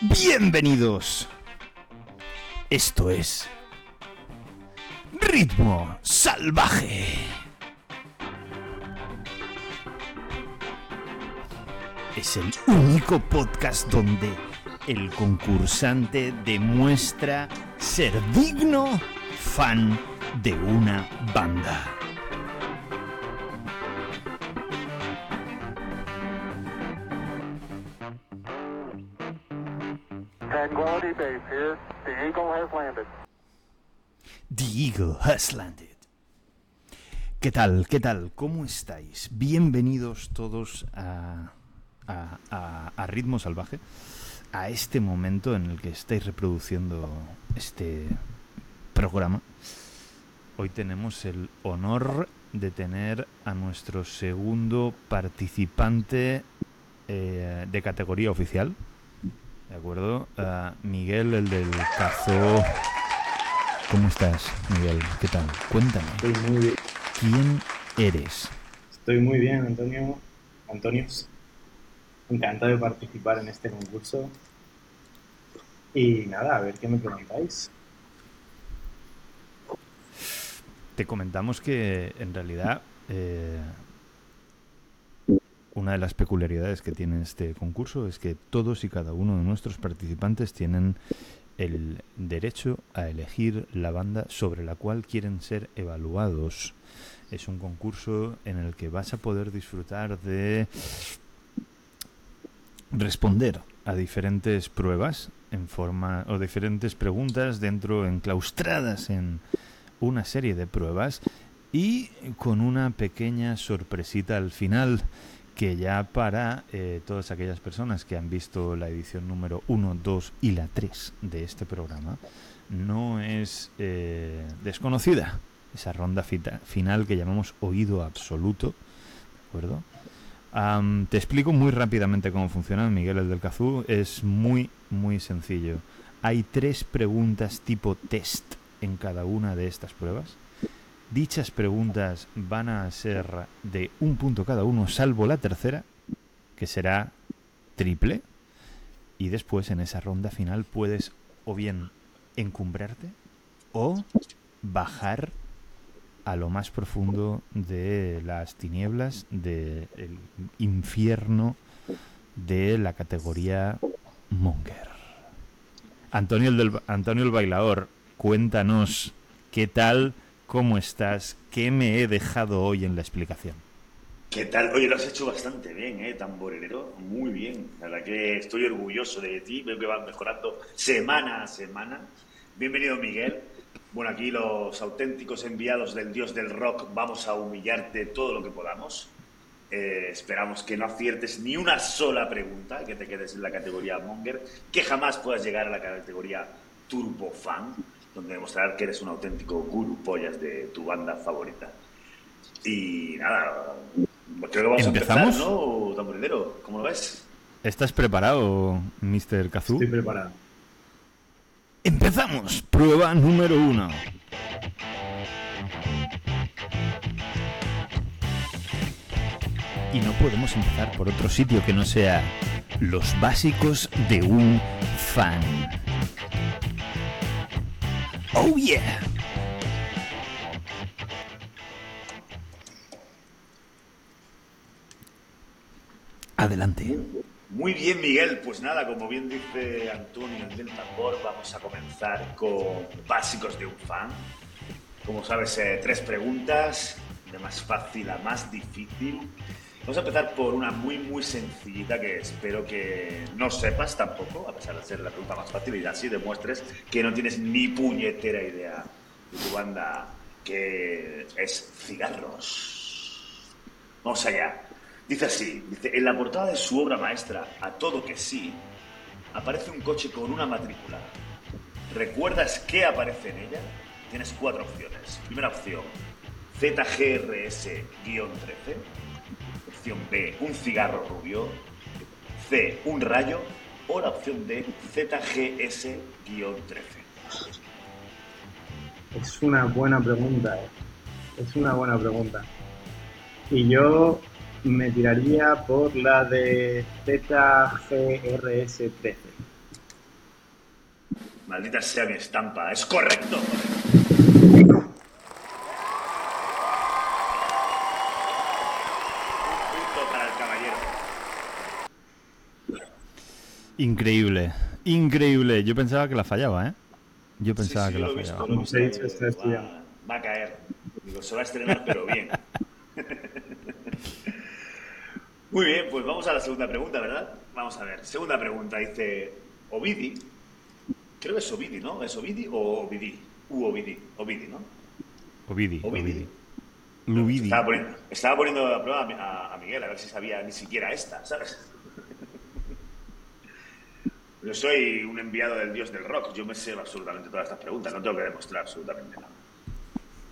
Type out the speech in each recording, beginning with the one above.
Bienvenidos. Esto es Ritmo Salvaje. Es el único podcast donde el concursante demuestra ser digno fan de una banda. The Eagle has landed. The Eagle has landed. ¿Qué tal? ¿Qué tal? ¿Cómo estáis? Bienvenidos todos a- a- a Ritmo Salvaje, a este momento en el que estáis reproduciendo este programa. Hoy tenemos el honor de tener a nuestro segundo participante eh, de categoría oficial. ¿De acuerdo? Miguel, el del Cazo. ¿Cómo estás, Miguel? ¿Qué tal? Cuéntame. Estoy muy bien. ¿Quién eres? Estoy muy bien, Antonio. Antonios. Encantado de participar en este concurso. Y nada, a ver qué me preguntáis. Te comentamos que en realidad eh, una de las peculiaridades que tiene este concurso es que todos y cada uno de nuestros participantes tienen el derecho a elegir la banda sobre la cual quieren ser evaluados. Es un concurso en el que vas a poder disfrutar de responder a diferentes pruebas en forma o diferentes preguntas dentro enclaustradas en una serie de pruebas y con una pequeña sorpresita al final que ya para eh, todas aquellas personas que han visto la edición número 1, 2 y la 3 de este programa no es eh, desconocida esa ronda final que llamamos oído absoluto, ¿de acuerdo? Te explico muy rápidamente cómo funciona, Miguel, el del Cazú. Es muy, muy sencillo. Hay tres preguntas tipo test en cada una de estas pruebas. Dichas preguntas van a ser de un punto cada uno, salvo la tercera, que será triple. Y después, en esa ronda final, puedes o bien encumbrarte o bajar a lo más profundo de las tinieblas del infierno de la categoría Monger. Antonio el, Antonio el bailador, cuéntanos qué tal, cómo estás, qué me he dejado hoy en la explicación. ¿Qué tal? Oye, lo has hecho bastante bien, ¿eh? Tamborero. Muy bien. La verdad que estoy orgulloso de ti. Veo que vas mejorando semana a semana. Bienvenido, Miguel. Bueno, aquí los auténticos enviados del dios del rock vamos a humillarte todo lo que podamos. Eh, esperamos que no aciertes ni una sola pregunta, que te quedes en la categoría Monger, que jamás puedas llegar a la categoría Turbo Fan, donde demostrar que eres un auténtico guru pollas de tu banda favorita. Y nada, creo que vamos ¿Empezamos? a empezar, ¿no, tamborilero? ¿Cómo lo ves? ¿Estás preparado, Mr. Kazoo? Estoy preparado. Empezamos. Prueba número uno. Y no podemos empezar por otro sitio que no sea los básicos de un fan. Oh yeah. Adelante. Muy bien, Miguel. Pues nada, como bien dice Antonio el del tambor, vamos a comenzar con básicos de un fan. Como sabes, eh, tres preguntas, de más fácil a más difícil. Vamos a empezar por una muy, muy sencillita que espero que no sepas tampoco, a pesar de ser la pregunta más fácil, y así demuestres que no tienes ni puñetera idea de tu banda, que es Cigarros. Vamos allá. Dice así, dice, en la portada de su obra maestra, A Todo Que Sí, aparece un coche con una matrícula. ¿Recuerdas qué aparece en ella? Tienes cuatro opciones. Primera opción, ZGRS-13. Opción B, un cigarro rubio. C, un rayo. O la opción D, ZGS-13. Es una buena pregunta, eh. Es una buena pregunta. Y yo me tiraría por la de ZGRS13. Maldita sea mi estampa. Es correcto. Un punto para el caballero. Increíble, increíble. Yo pensaba que la fallaba, ¿eh? Yo pensaba Sí, sí, que la lo he visto, fallaba. dicho, está va- a caer. Digo, se va a estrenar, pero bien. Muy bien, pues vamos a la segunda pregunta, ¿verdad? Vamos a ver. Segunda pregunta, dice Ovidi. Creo que es Ovidi, ¿no? ¿Es Ovidi o Ovidi? U Ovidi. Ovidi, ¿no? Ovidi, Ovidi. Ovidi. Estaba poniendo, estaba poniendo a prueba a- a Miguel a ver si sabía ni siquiera esta, ¿sabes? Yo soy un enviado del dios del rock, yo me sé absolutamente todas estas preguntas, no tengo que demostrar absolutamente nada.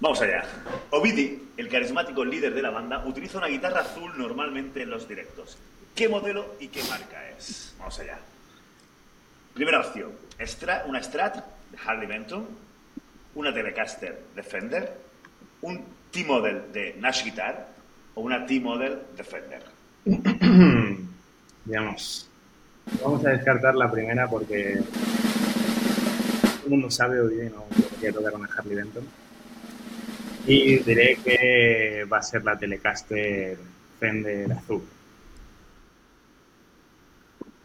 Vamos allá. Ovidi, el carismático líder de la banda, utiliza una guitarra azul normalmente en los directos. ¿Qué modelo y qué marca es? Vamos allá. Primera opción, una Strat de Harley Benton, una Telecaster de Fender, un T-Model de Nash Guitar o una T-Model de Fender. Digamos, vamos a descartar la primera porque uno no sabe o bien no podría tocar una Harley Benton. Y diré que va a ser la Telecaster Fender azul.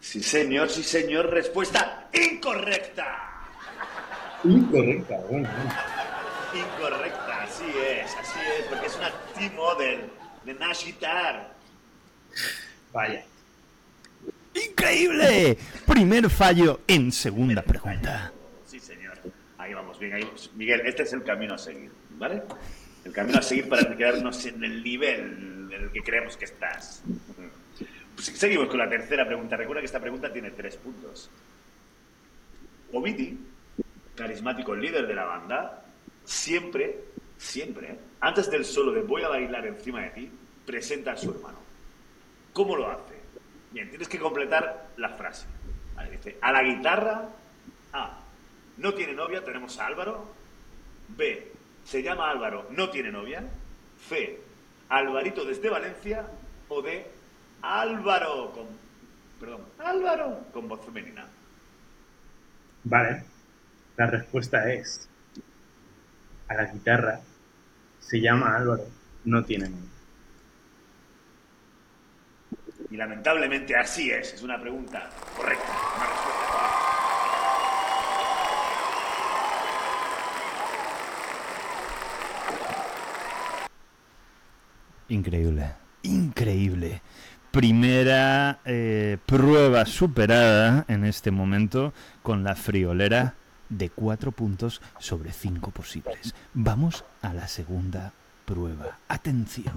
Sí, señor, sí, señor. Respuesta incorrecta. Incorrecta, bueno. bueno. Incorrecta, así es, así es, porque es una T-Model de Nash Guitar. Vaya. ¡Increíble! Primer fallo en segunda pregunta. Sí, señor. Ahí vamos, bien, ahí. Miguel, este es el camino a seguir, ¿vale? El camino a seguir para quedarnos en el nivel en el que creemos que estás. Pues seguimos con la tercera pregunta. Recuerda que esta pregunta tiene tres puntos. Ovidi, carismático líder de la banda, siempre, siempre, antes del solo de voy a bailar encima de ti, presenta a su hermano. ¿Cómo lo hace? Bien, tienes que completar la frase. Vale, dice, a la guitarra, A, no tiene novia, tenemos a Álvaro. B, se llama Álvaro, no tiene novia. C, Alvarito desde Valencia. O D, Álvaro con, perdón, Álvaro con voz femenina. Vale. La respuesta es a la guitarra se llama Álvaro, no tiene nombre. Y lamentablemente así es, es una pregunta correcta, una respuesta. Increíble, increíble. Primera eh, prueba superada en este momento con la friolera de cuatro puntos sobre cinco posibles. Vamos a la segunda prueba. Atención.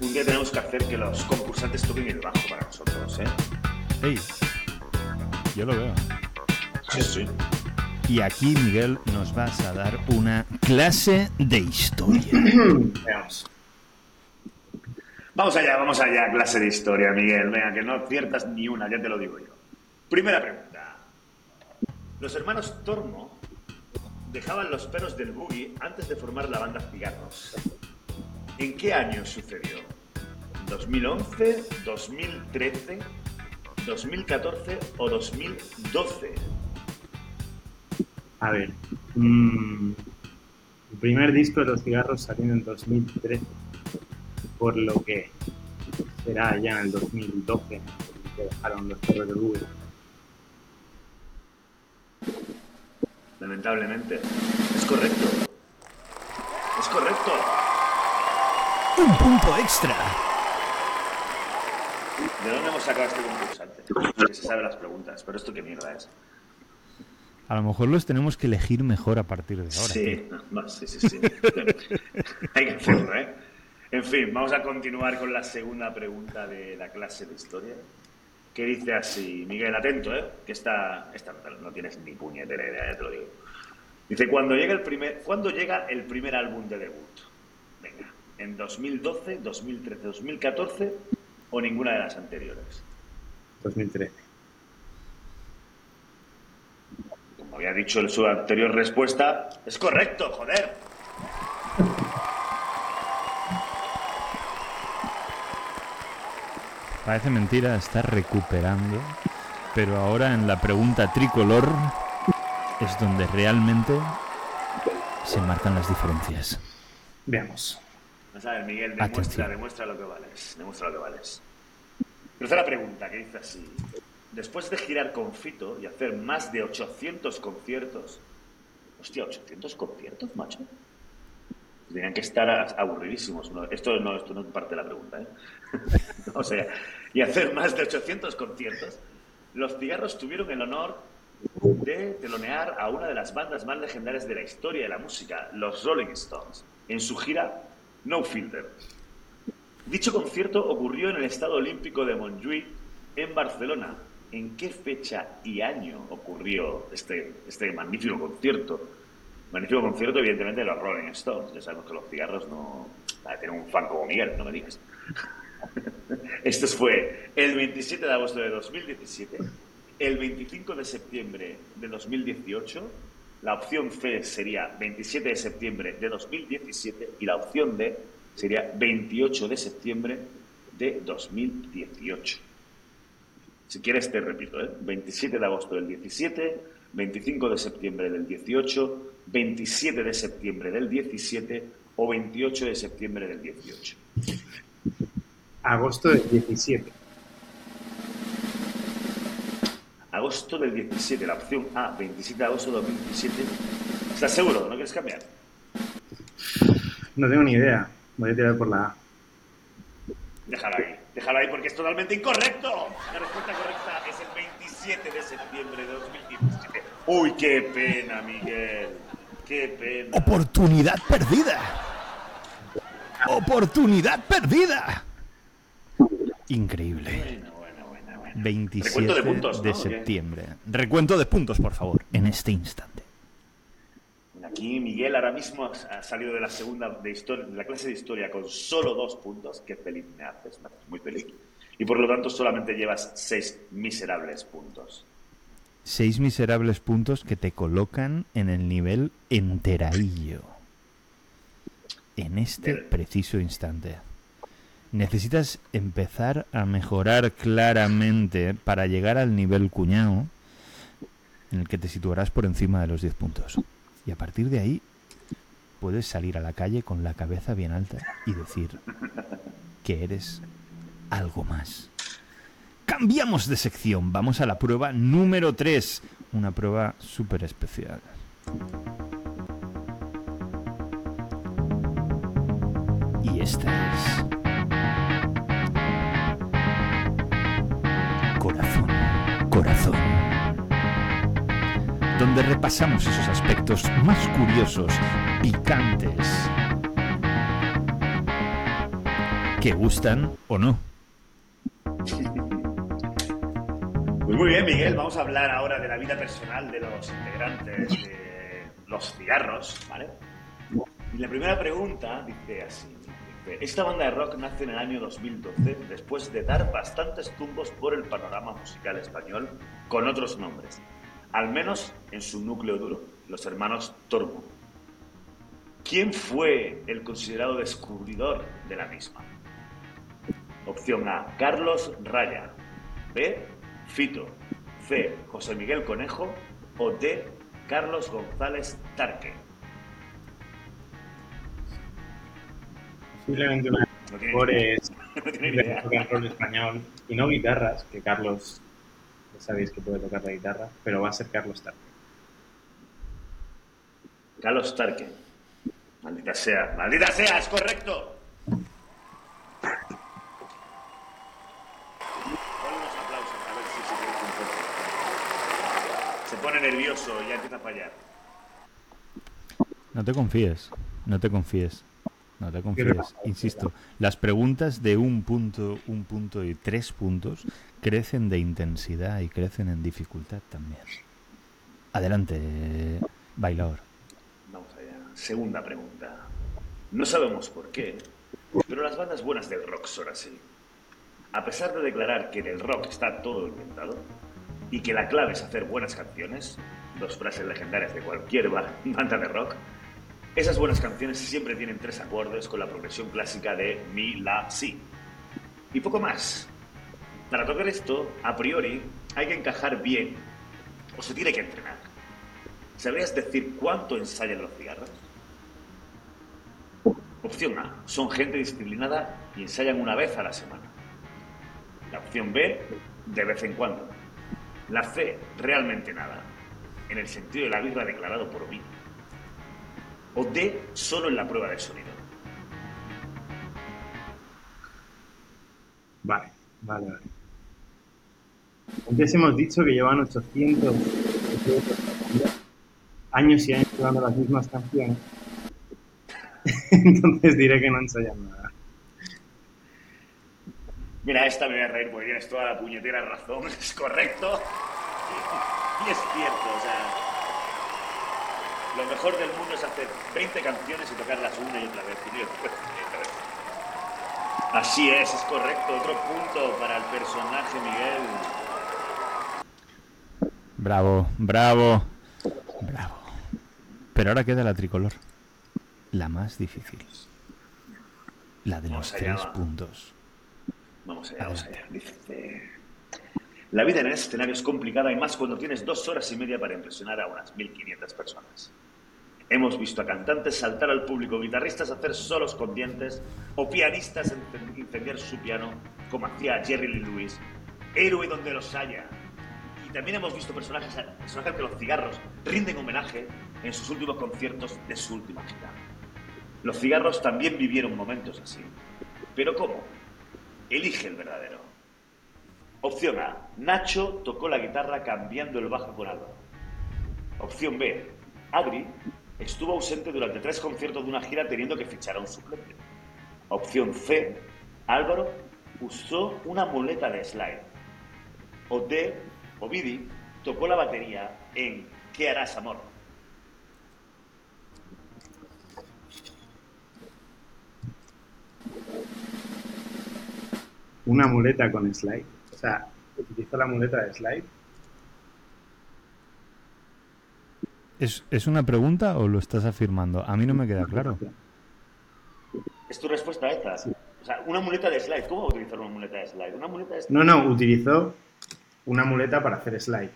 Un día tenemos que hacer que los concursantes toquen el bajo para nosotros, ¿eh? Ey, yo lo veo. Sí, sí. Y aquí, Miguel, nos vas a dar una clase de historia. Veamos. Vamos allá, vamos allá, clase de historia, Miguel. Venga, que no aciertas ni una, ya te lo digo yo. Primera pregunta. Los hermanos Tormo dejaban los perros del boogie antes de formar la banda Cigarros. ¿En qué año sucedió? ¿2011, 2013, 2014 o 2012? A ver. mm, el primer disco de los cigarros salió en el 2013. Por lo que será ya en el 2012 que dejaron los perros de Google. Lamentablemente. Es correcto. Es correcto. Un punto extra. ¿De dónde hemos sacado a este concursante? Que se sabe las preguntas, pero esto qué mierda es. A lo mejor los tenemos que elegir mejor a partir de ahora. Sí, no, sí, sí, sí. Hay que hacerlo, ¿eh? En fin, vamos a continuar con la segunda pregunta de la clase de historia. Que dice así, Miguel, atento, ¿eh? Que esta, esta no, tienes ni puñetera idea, ya te lo digo. Dice, ¿cuándo llega el primer, ¿cuándo llega el primer álbum de debut? Venga, ¿en 2012, 2013, 2014 o ninguna de las anteriores? 2013. había dicho en su anterior respuesta, es correcto, joder. Parece mentira, está recuperando, pero ahora en la pregunta tricolor es donde realmente se marcan las diferencias. Veamos. Vamos a ver, Miguel, demuestra, Atención. demuestra lo que vales. Demuestra lo que vales. Tercera pregunta, que dice así. Después de girar con Fito y hacer más de 800 conciertos... Hostia, ¿800 conciertos, macho? Tenían que estar aburridísimos. Esto, no, esto no es parte de la pregunta, ¿eh? o sea, y hacer más de 800 conciertos, los cigarros tuvieron el honor de telonear a una de las bandas más legendarias de la historia de la música, los Rolling Stones, en su gira No Filter. Dicho concierto ocurrió en el Estado Olímpico de Montjuïc, en Barcelona. ¿En qué fecha y año ocurrió este, este magnífico concierto? Magnífico concierto, evidentemente, de los Rolling Stones. Ya sabemos que los cigarros no... Tienen un fan como Miguel, no me digas. Esto fue el 27 de agosto de 2017, el 25 de septiembre de 2018, la opción C sería 27 de septiembre de 2017 y la opción D sería 28 de septiembre de 2018. Si quieres te repito, ¿eh? 27 de agosto del 17, 25 de septiembre del 18, 27 de septiembre del 17 o 28 de septiembre del 18. Agosto del 17. Agosto del 17, la opción A, 27 de agosto de 2017. ¿Estás seguro? ¿No quieres cambiar? No tengo ni idea. Voy a tirar por la A. Déjalo ahí, déjalo ahí porque es totalmente incorrecto. La respuesta correcta es el 27 de septiembre de 2017. Uy, qué pena, Miguel. Qué pena. Oportunidad perdida. Oportunidad perdida. Increíble. Bueno. 27 Recuento de puntos, de ¿no? septiembre. Recuento de puntos, por favor, en este instante. Aquí Miguel ahora mismo ha salido de la segunda de, historia, de la clase de historia con solo dos puntos. Qué feliz me haces, me haces muy feliz. Y por lo tanto solamente llevas seis miserables puntos. Seis miserables puntos que te colocan en el nivel enteraillo. En este preciso instante. Necesitas empezar a mejorar claramente para llegar al nivel cuñado en el que te situarás por encima de los 10 puntos. Y a partir de ahí puedes salir a la calle con la cabeza bien alta y decir que eres algo más. Cambiamos de sección, vamos a la prueba número 3, una prueba súper especial. Y esta es... corazón. Donde repasamos esos aspectos más curiosos, picantes, que gustan o no. Pues muy bien, Miguel, vamos a hablar ahora de la vida personal de los integrantes de los cigarros, ¿vale? Y la primera pregunta dice así. Esta banda de rock nace en el año 2012 después de dar bastantes tumbos por el panorama musical español con otros nombres, al menos en su núcleo duro, los hermanos Tormo. ¿Quién fue el considerado descubridor de la misma? Opción A, Carlos Raya. B, Fito. C, José Miguel Conejo. O D, Carlos González Tarque. Posiblemente una de No las mejores rock and roll español. Y no guitarras, que Carlos, ya sabéis que puede tocar la guitarra, pero va a ser Carlos Tarque. Carlos Tarque. Maldita sea, maldita sea, es correcto. Ponle unos aplausos, a ver si se siente un poco. Se pone nervioso y ya empieza a fallar. No te confíes, no te confíes, no te confíes. Insisto, las preguntas de un punto, un punto y tres puntos crecen de intensidad y crecen en dificultad también. Adelante, bailador. Vamos allá. Segunda pregunta. No sabemos por qué, pero las bandas buenas del rock son así. A pesar de declarar que en el rock está todo inventado, y que la clave es hacer buenas canciones, dos frases legendarias de cualquier ba- banda de rock, esas buenas canciones siempre tienen tres acordes con la progresión clásica de mi, la, si. Y poco más. Para tocar esto, a priori, hay que encajar bien o se tiene que entrenar. ¿Sabrías decir cuánto ensayan los cigarros? Opción A. Son gente disciplinada y ensayan una vez a la semana. La opción B. De vez en cuando. La C. Realmente nada. En el sentido de la birra declarado por mí. O D. Solo en la prueba de sonido. Vale, vale, vale. Antes hemos dicho que llevan 800 años y años jugando las mismas canciones. Entonces diré que no ensayan nada. Mira, esta me voy a reír porque tienes toda la puñetera razón. Es correcto. Y es cierto, o sea. Lo mejor del mundo es hacer 20 canciones y tocarlas una y otra vez. y otra vez. Así es, es correcto. Otro punto para el personaje Miguel. Bravo, bravo, bravo. Pero ahora queda la tricolor. La más difícil. La de los tres va. puntos. Vamos allá, vamos allá. Dice. La vida en el escenario es complicada y más cuando tienes dos horas y media para impresionar a unas 1500 personas. Hemos visto a cantantes saltar al público, guitarristas hacer solos con dientes o pianistas incendiar su piano, como hacía Jerry Lee Lewis, héroe donde los haya. Y también hemos visto personajes, personajes que los cigarros rinden homenaje en sus últimos conciertos de su última gira. Los cigarros también vivieron momentos así. ¿Pero cómo? Elige el verdadero. Opción A. Nacho tocó la guitarra cambiando el bajo con Álvaro. Opción B. Adri estuvo ausente durante tres conciertos de una gira teniendo que fichar a un suplente. Opción C. Álvaro usó una muleta de slide. O D. Ovidi tocó la batería en ¿Qué harás, amor? Una muleta con slide. O sea, utilizo la muleta de slide. ¿Es, ¿Es una pregunta o lo estás afirmando? A mí no me queda claro. ¿Es tu respuesta esta? O sea, una muleta de slide. ¿Cómo va a utilizar una muleta de slide? Una muleta de slide. No, no, utilizó una muleta para hacer slide.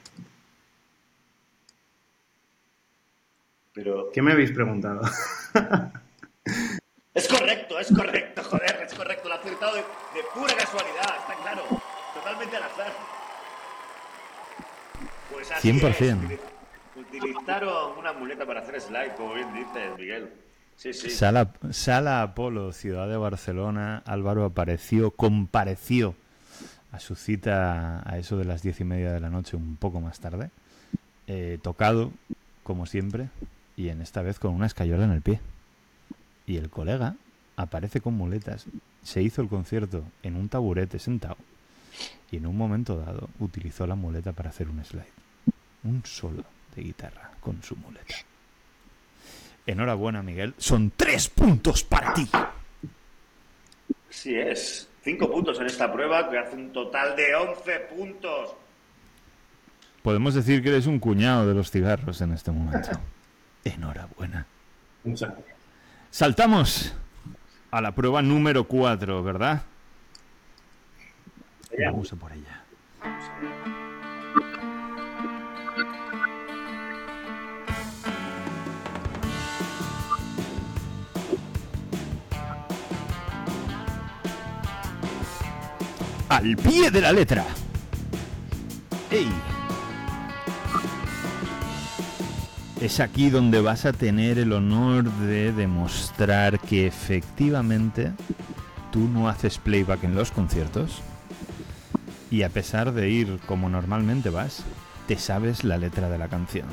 Pero ¿Qué me habéis preguntado? Es correcto, es correcto, joder, es correcto. Lo ha acertado de, de pura casualidad, está claro. Totalmente al azar. Pues así 100%. es. Utili- Utilizaron una muleta para hacer slide, como bien dices, Miguel. Sí, sí. Sala, Sala Apolo, ciudad de Barcelona. Álvaro apareció, compareció a su cita a eso de las diez y media de la noche, un poco más tarde. eh, tocado, como siempre, y en esta vez con una escayola en el pie. Y el colega aparece con muletas. Se hizo el concierto en un taburete sentado. Y en un momento dado utilizó la muleta para hacer un slide. Un solo de guitarra con su muleta. Enhorabuena, Miguel. Son tres puntos para ti. Así es. Cinco puntos en esta prueba, que hace un total de 11 puntos. Podemos decir que eres un cuñado de los cigarros en este momento. Enhorabuena. Muchas gracias. Saltamos a la prueba número 4, ¿verdad? Vamos a por ella. Al pie de la letra. ¡Ey! Es aquí donde vas a tener el honor de demostrar que efectivamente tú no haces playback en los conciertos y a pesar de ir como normalmente vas, te sabes la letra de la canción.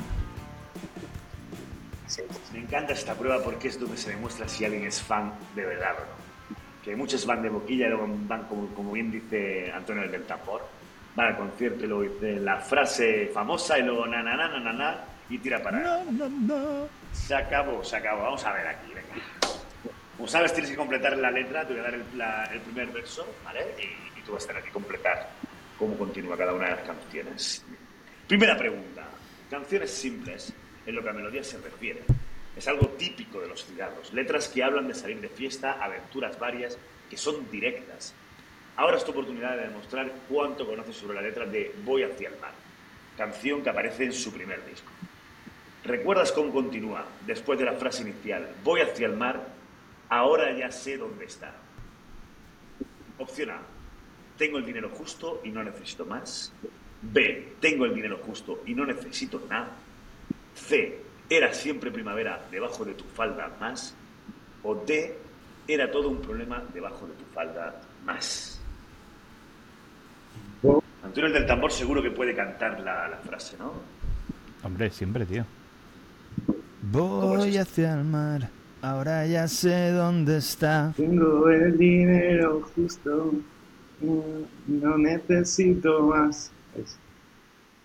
Me encanta esta prueba porque es donde se demuestra si alguien es fan de verdad o no. Que muchos van de boquilla y luego van, como, como bien dice Antonio el del tambor, van al concierto y luego dice la frase famosa y luego na na na na na, na y tira para adelante. Se acabó, se acabó. Vamos a ver aquí, venga. Como sabes, tienes que completar la letra, te voy a dar el, la- el primer verso, ¿vale? Y, y tú vas a tener que completar cómo continúa cada una de las canciones. Primera pregunta. Canciones simples en lo que a melodía se refiere. Es algo típico de los cigarros. Letras que hablan de salir de fiesta, aventuras varias, que son directas. Ahora es tu oportunidad de demostrar cuánto conoces sobre la letra de Voy hacia el mar, canción que aparece en su primer disco. ¿Recuerdas cómo continúa después de la frase inicial? Voy hacia el mar, ahora ya sé dónde está. Opción A. Tengo el dinero justo y no necesito más. B. Tengo el dinero justo y no necesito nada. C. Era siempre primavera debajo de tu falda más. O D. Era todo un problema debajo de tu falda más. Antonio el del tambor seguro que puede cantar la, la frase, ¿no? Hombre, siempre, tío. ¿Cómo es Voy hacia el mar, ahora ya sé dónde está. Tengo el dinero justo, mm, no necesito más.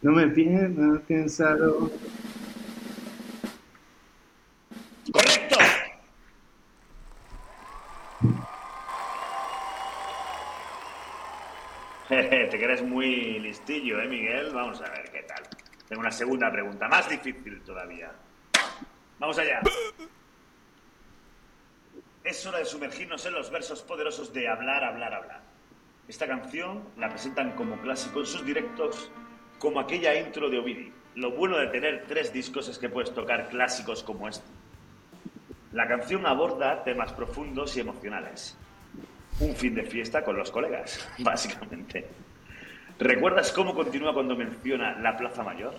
No me pierdas pensado. ¡Correcto! Te crees muy listillo, ¿eh, Miguel? Vamos a ver qué tal. Tengo una segunda pregunta, más difícil todavía. Vamos allá. Es hora de sumergirnos en los versos poderosos de Hablar, Hablar, Hablar. Esta canción la presentan como clásico en sus directos, como aquella intro de Ovidi. Lo bueno de tener tres discos es que puedes tocar clásicos como este. La canción aborda temas profundos y emocionales. Un fin de fiesta con los colegas, básicamente. ¿Recuerdas cómo continúa cuando menciona la Plaza Mayor?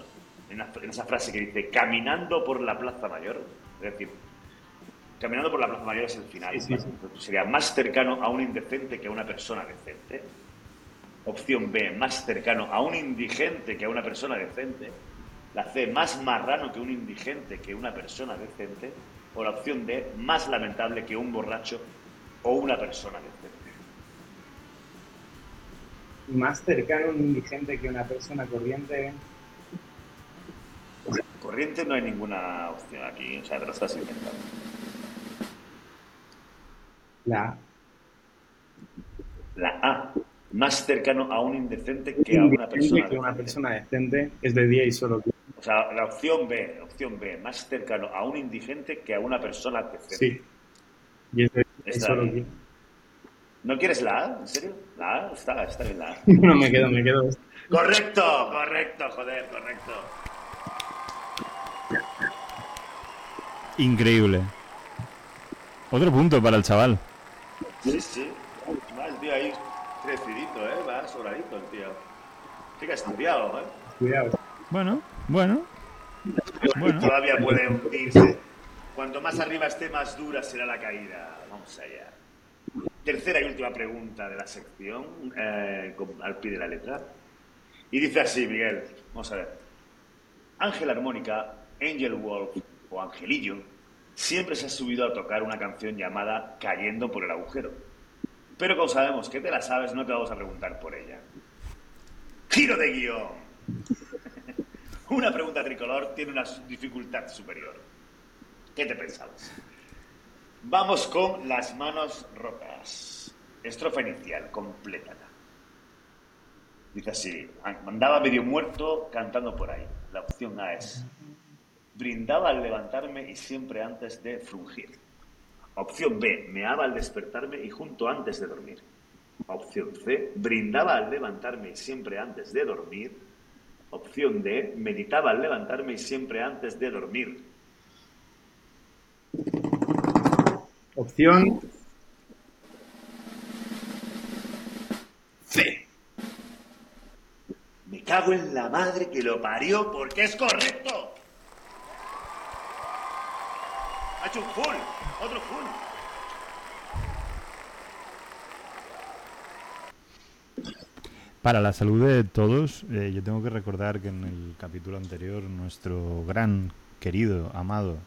En, la- en esa frase que dice, caminando por la Plaza Mayor. Es decir, caminando por la Plaza Mayor es el final. Sí, sí, sí. Sería más cercano a un indecente que a una persona decente. Opción B, más cercano a un indigente que a una persona decente. La C, más marrano que un indigente que una persona decente. O la opción D, más lamentable que un borracho o una persona decente. Más cercano a un indigente que una persona corriente. Corriente no hay ninguna opción aquí, o sea, te lo estás inventando. La A. La A, más cercano a un indecente que a una persona que una decente. persona decente es de día y solo. O sea, la opción B, opción B, más cercano a un indigente que a una persona decente. Sí. Y es de día y Está solo. bien. ¿No quieres la A? ¿En serio? La A está, está bien la A. No me quedo, me quedo. Correcto, correcto, joder, correcto. Increíble. Otro punto para el chaval. Sí, sí. Va el tío ahí crecidito, ¿eh? Va sobradito el tío. Sí que ha estudiado, ¿eh? Cuidado. Bueno, bueno. Bueno. Todavía puede hundirse. Cuanto más arriba esté, más dura será la caída. Vamos allá. Tercera y última pregunta de la sección, eh, al pie de la letra. Y dice así, Miguel. Vamos a ver. Ángel Armónica, Angel Wolf o Angelillo siempre se ha subido a tocar una canción llamada Cayendo por el agujero. Pero como sabemos que te la sabes, no te vamos a preguntar por ella. Giro de guion. Una pregunta tricolor tiene una dificultad superior. ¿Qué te pensabas? Vamos con las manos rotas. Estrofa inicial, complétala. Dice así, andaba medio muerto cantando por ahí. La opción A es, brindaba al levantarme y siempre antes de frungir. Opción B, meaba al despertarme y junto antes de dormir. Opción C, brindaba al levantarme y siempre antes de dormir. Opción D, meditaba al levantarme y siempre antes de dormir. Opción C. Me cago en la madre que lo parió porque es correcto. Ha hecho un full, otro full. Para la salud de todos, eh, yo tengo que recordar que en el capítulo anterior nuestro gran, querido, amado,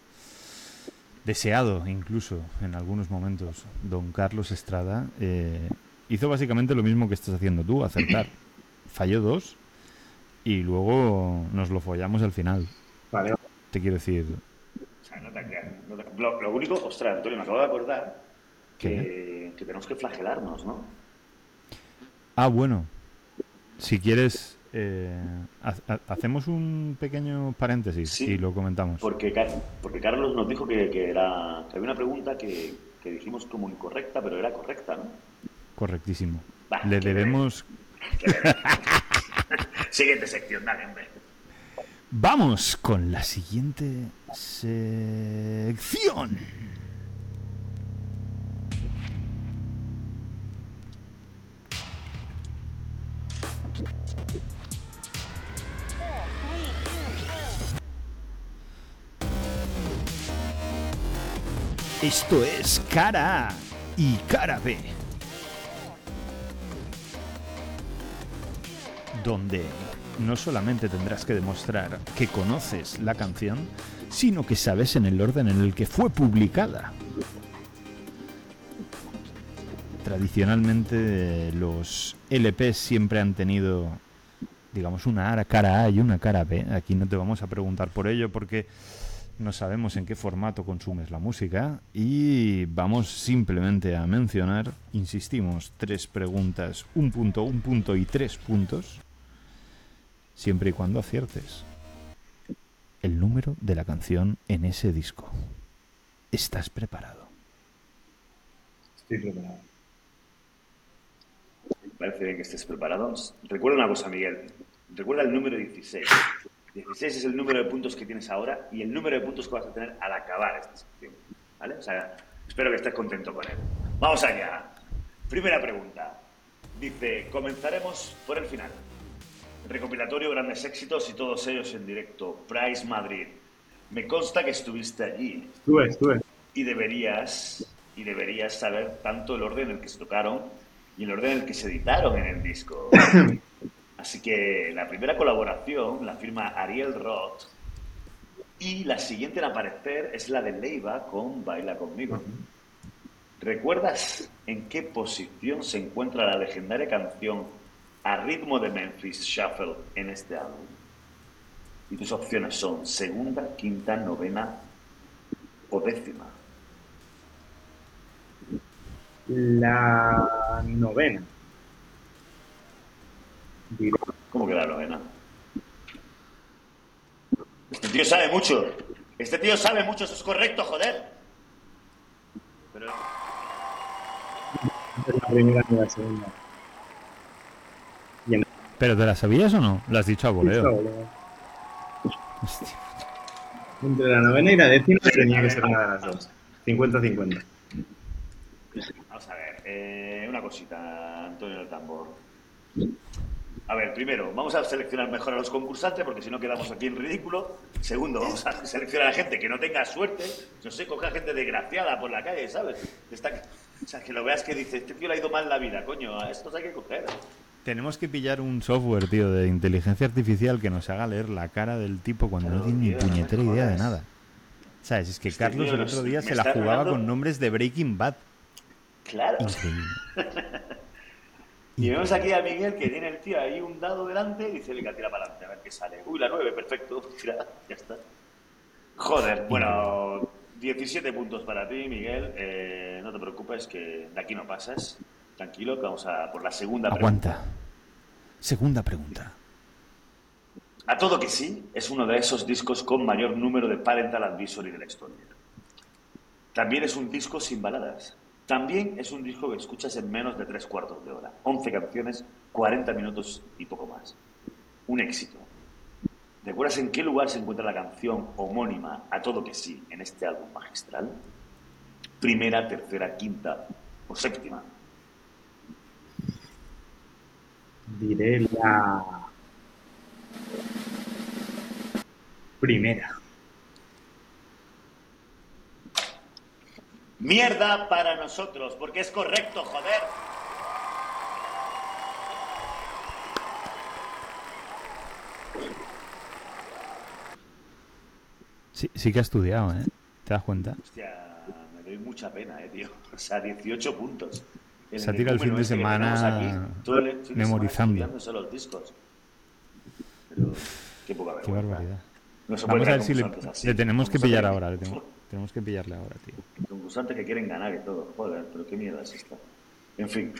deseado incluso en algunos momentos, don Carlos Estrada, eh, hizo básicamente lo mismo que estás haciendo tú, acertar. Falló dos y luego nos lo follamos al final. Vale. Te quiero decir, O sea, no te creas. no te- Lo, lo único, ostras, Antonio, me acabo de acordar que tenemos que flagelarnos, ¿no? ah, bueno, si quieres Eh, ha- ha- hacemos un pequeño paréntesis Sí. y lo comentamos. Porque, Car- porque Carlos nos dijo que, que era, que había una pregunta que, que dijimos como incorrecta, pero era correcta, ¿no? Correctísimo. Le debemos... Siguiente sección, dale, hombre. Vamos con la siguiente sección. Esto es cara A y cara B. donde no solamente tendrás que demostrar que conoces la canción, sino que sabes en el orden en el que fue publicada. Tradicionalmente los LPs siempre han tenido, digamos, una ara- cara A y una cara B. Aquí no te vamos a preguntar por ello porque no sabemos en qué formato consumes la música y vamos simplemente a mencionar, insistimos, tres preguntas, un punto, un punto y tres puntos, siempre y cuando aciertes el número de la canción en ese disco. ¿Estás preparado? Estoy preparado. Parece bien que estés preparado. Recuerda una cosa, Miguel. Recuerda el número 16. 16 es el número de puntos que tienes ahora y el número de puntos que vas a tener al acabar esta sección. ¿Vale? O sea, espero que estés contento con él. Vamos allá. Primera pregunta. Dice, comenzaremos por el final. Recopilatorio, grandes éxitos y todos ellos en directo. Price Madrid. Me consta que estuviste allí Estuve, estuve. y deberías y deberías saber tanto el orden en el que se tocaron y el orden en el que se editaron en el disco. Así que la primera colaboración la firma Ariel Roth y la siguiente en aparecer es la de Leiva con Baila conmigo. ¿Recuerdas en qué posición se encuentra la legendaria canción A ritmo de Memphis Shuffle en este álbum? Y tus opciones son segunda, quinta, novena o décima. La novena. ¿Cómo que la novena? Este tío sabe mucho. Este tío sabe mucho, eso es correcto, joder. Pero La primera ni la segunda. En ¿Pero te la sabías o no? La has dicho a voleo. Hostia. Entre la novena y la décima tenía que ser una de las dos. 50-50. vamos a ver, eh, una cosita, Antonio del Tambor. A ver, primero, vamos a seleccionar mejor a los concursantes porque si no quedamos aquí en ridículo. Segundo, vamos a seleccionar a gente que no tenga suerte. No sé, coge a gente desgraciada por la calle, ¿sabes? Está, o sea, que lo veas que dice, este tío le ha ido mal la vida, coño, a estos hay que coger. Tenemos que pillar un software, tío, de inteligencia artificial que nos haga leer la cara del tipo cuando no Claro, tiene ni no puñetera idea de nada. ¿Sabes? Es que Este Carlos el otro día se la jugaba ganando. con nombres de Breaking Bad. Claro. Increíble. Y vemos aquí a Miguel que tiene el tío ahí un dado delante y dice, venga, tira para adelante, a ver qué sale. Uy, la 9, perfecto. Tira, ya está. Joder, bueno, 17 puntos para ti, Miguel. Eh, no te preocupes que de aquí no pasas. Tranquilo, que vamos a por la segunda pregunta. Aguanta. Segunda pregunta. A todo que sí, es uno de esos discos con mayor número de parental advisory de la historia. También es un disco sin baladas. También es un disco que escuchas en menos de tres cuartos de hora. 11 canciones, 40 minutos y poco más. Un éxito. ¿Recuerdas en qué lugar se encuentra la canción homónima A todo que sí en este álbum magistral? Primera, tercera, quinta o séptima. Diré la primera. Mierda para nosotros, porque es correcto, joder. Sí, sí que ha estudiado, ¿eh? ¿Te das cuenta? Hostia, me doy mucha pena, eh, tío. O sea, 18 puntos. Se ha tirado el fin de ese que semana aquí, el fin de semana memorizando. estudiándose los discos. Pero, qué poca Qué vergüenza. barbaridad. No se puede Vamos a ver si le, así. le tenemos que pillar ahora. le tenemos, tenemos que pillarle ahora, tío. Concursantes que quieren ganar y todo. Joder, pero qué mierda es esta. En fin.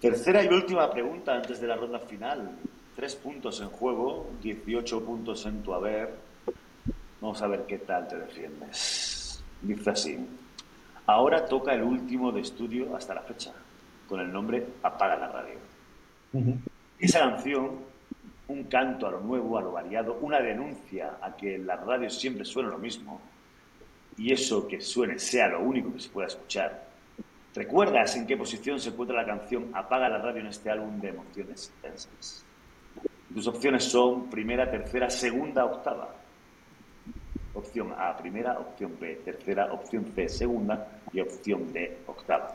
Tercera y última pregunta antes de la ronda final. Tres puntos en juego, 18 puntos en tu haber. Vamos a ver qué tal te defiendes. Dice así. Ahora toca el último de estudio hasta la fecha, con el nombre Apaga la radio. Esa canción, un canto a lo nuevo, a lo variado, una denuncia a que las radios siempre suena lo mismo y eso que suene sea lo único que se pueda escuchar. ¿Recuerdas en qué posición se encuentra la canción Apaga la radio en este álbum de emociones intensas? Tus opciones son primera, tercera, segunda, octava. Opción A, primera, opción B, tercera, opción C, segunda y opción D, octava.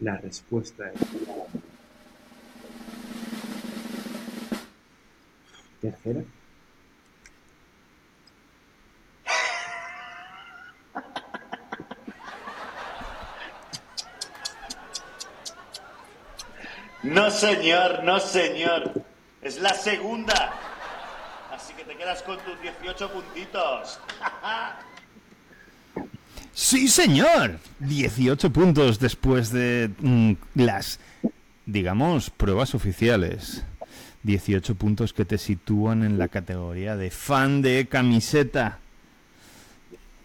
La respuesta es. Tercera. No, señor, no, señor. Es la segunda. Así que te quedas con tus 18 puntitos. Sí, señor. 18 puntos después de mm, las, digamos, pruebas oficiales. 18 puntos que te sitúan en la categoría de fan de camiseta.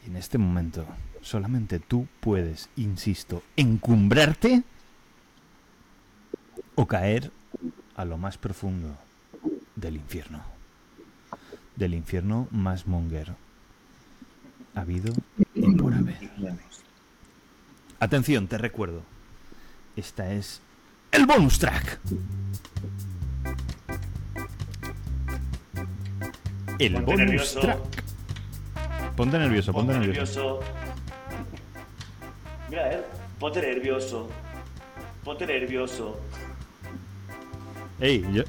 Y en este momento, solamente tú puedes, insisto, encumbrarte o caer a lo más profundo del infierno. Del infierno más monger. Habido y por haber. Atención, te recuerdo. Esta es el bonus track. El Ponte bonus nervioso. track. Ponte nervioso, ponte, Ponte nervioso. nervioso. Mira, eh. Ponte nervioso. Ponte nervioso. Ey, yo...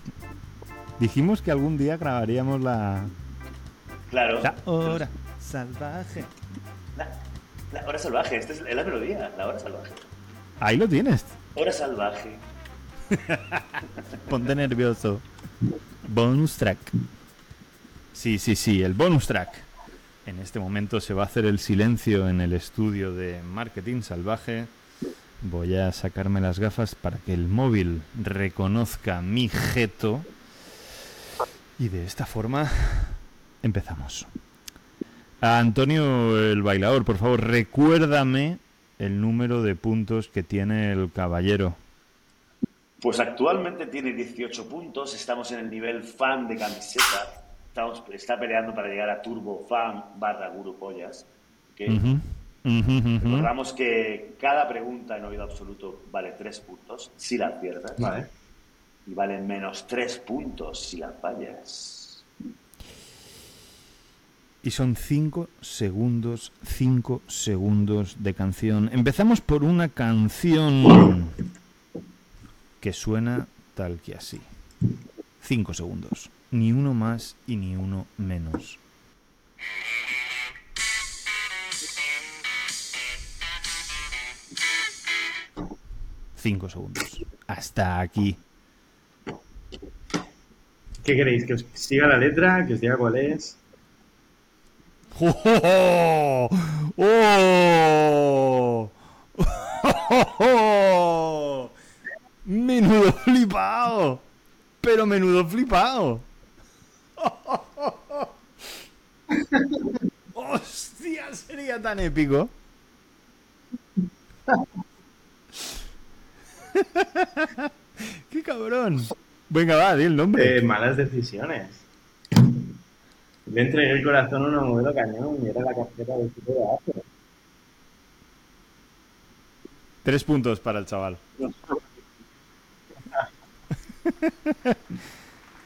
Dijimos que algún día grabaríamos la... Claro. La hora salvaje. La, la hora salvaje. Esta es la melodía. La hora salvaje. Ahí lo tienes. Hora salvaje. Ponte nervioso. Bonus track. Sí, sí, sí, el bonus track. En este momento se va a hacer el silencio en el estudio de Marketing Salvaje. Voy a sacarme las gafas para que el móvil reconozca mi jeto. Y de esta forma empezamos. A Antonio el bailador, por favor, recuérdame el número de puntos que tiene el caballero. Pues actualmente tiene 18 puntos. Estamos en el nivel fan de camiseta. Estamos, está peleando para llegar a Turbo Fan barra Guru Pollas. Recordamos que cada pregunta en oído absoluto vale 3 puntos si la aciertas. Vale. Y vale menos 3 puntos si la fallas. Y son 5 segundos, 5 segundos de canción. Empezamos por una canción que suena tal que así. 5 segundos. Ni uno más y ni uno menos. Cinco segundos. Hasta aquí. ¿Qué queréis? ¿Que os siga la letra? ¿Que os diga cuál es? ¡Oh! ¡Oh! Menudo flipado. Pero menudo flipado. Hostia, sería tan épico. ¡Qué cabrón! Venga, va, di el nombre. Eh, malas decisiones. Le entregué el corazón a una modelo cañón y era la cajera del tipo de Apple. Tres puntos para el chaval.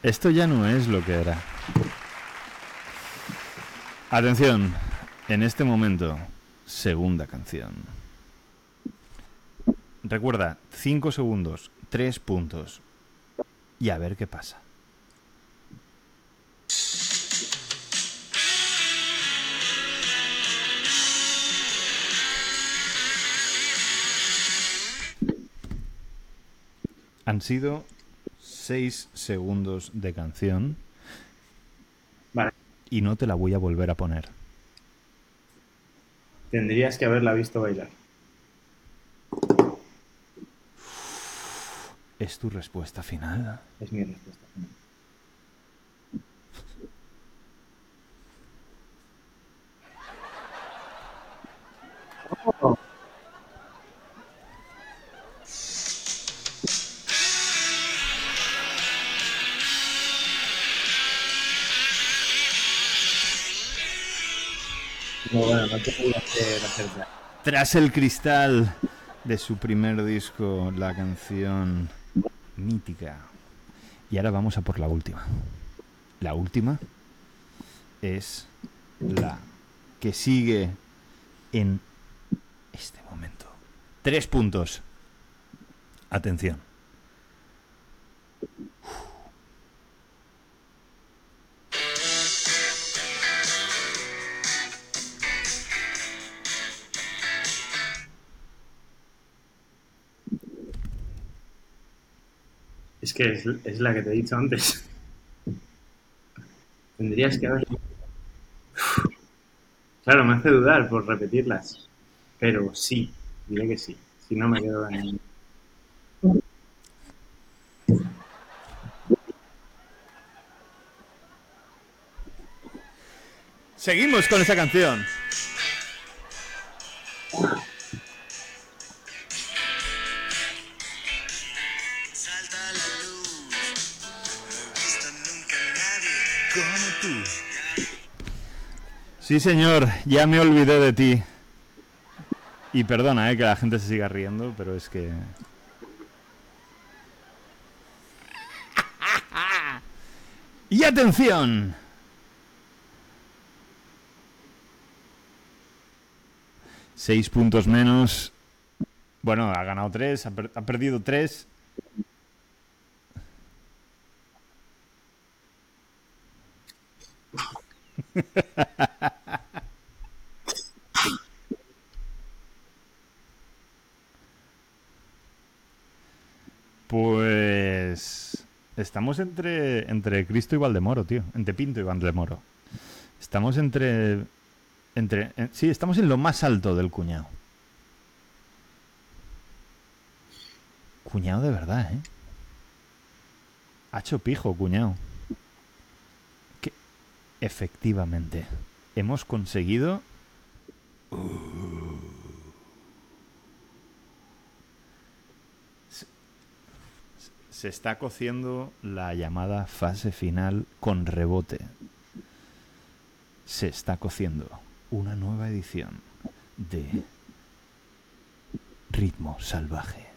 Esto ya no es lo que era. Atención, en este momento, segunda canción. Recuerda, 5 segundos, 3 puntos. Y a ver qué pasa. Han sido 6 segundos de canción Vale. y no te la voy a volver a poner. Tendrías que haberla visto bailar. ¿Es tu respuesta final? Es mi respuesta final. Oh. Tras el cristal de su primer disco, la canción mítica. Y ahora vamos a por la última. La última es la que sigue en este momento. Tres puntos. Atención. Que es, es la que te he dicho antes. Tendrías que haber... Claro, me hace dudar por repetirlas. Pero sí, diré que sí. Si no me quedo en... Seguimos con esa canción. Sí, señor, ya me olvidé de ti. Y perdona, eh, que la gente se siga riendo, pero es que... Y atención. Seis puntos menos. Bueno, ha ganado tres, ha, per- ha perdido tres. Pues estamos entre, entre Cristo y Valdemoro, tío. Entre Pinto y Valdemoro. Estamos entre... entre en- sí, estamos en lo más alto del cuñado. Cuñado de verdad, ¿eh? Hacho pijo, cuñado. Que efectivamente hemos conseguido Se está cociendo la llamada fase final con rebote. Se está cociendo una nueva edición de Ritmo Salvaje.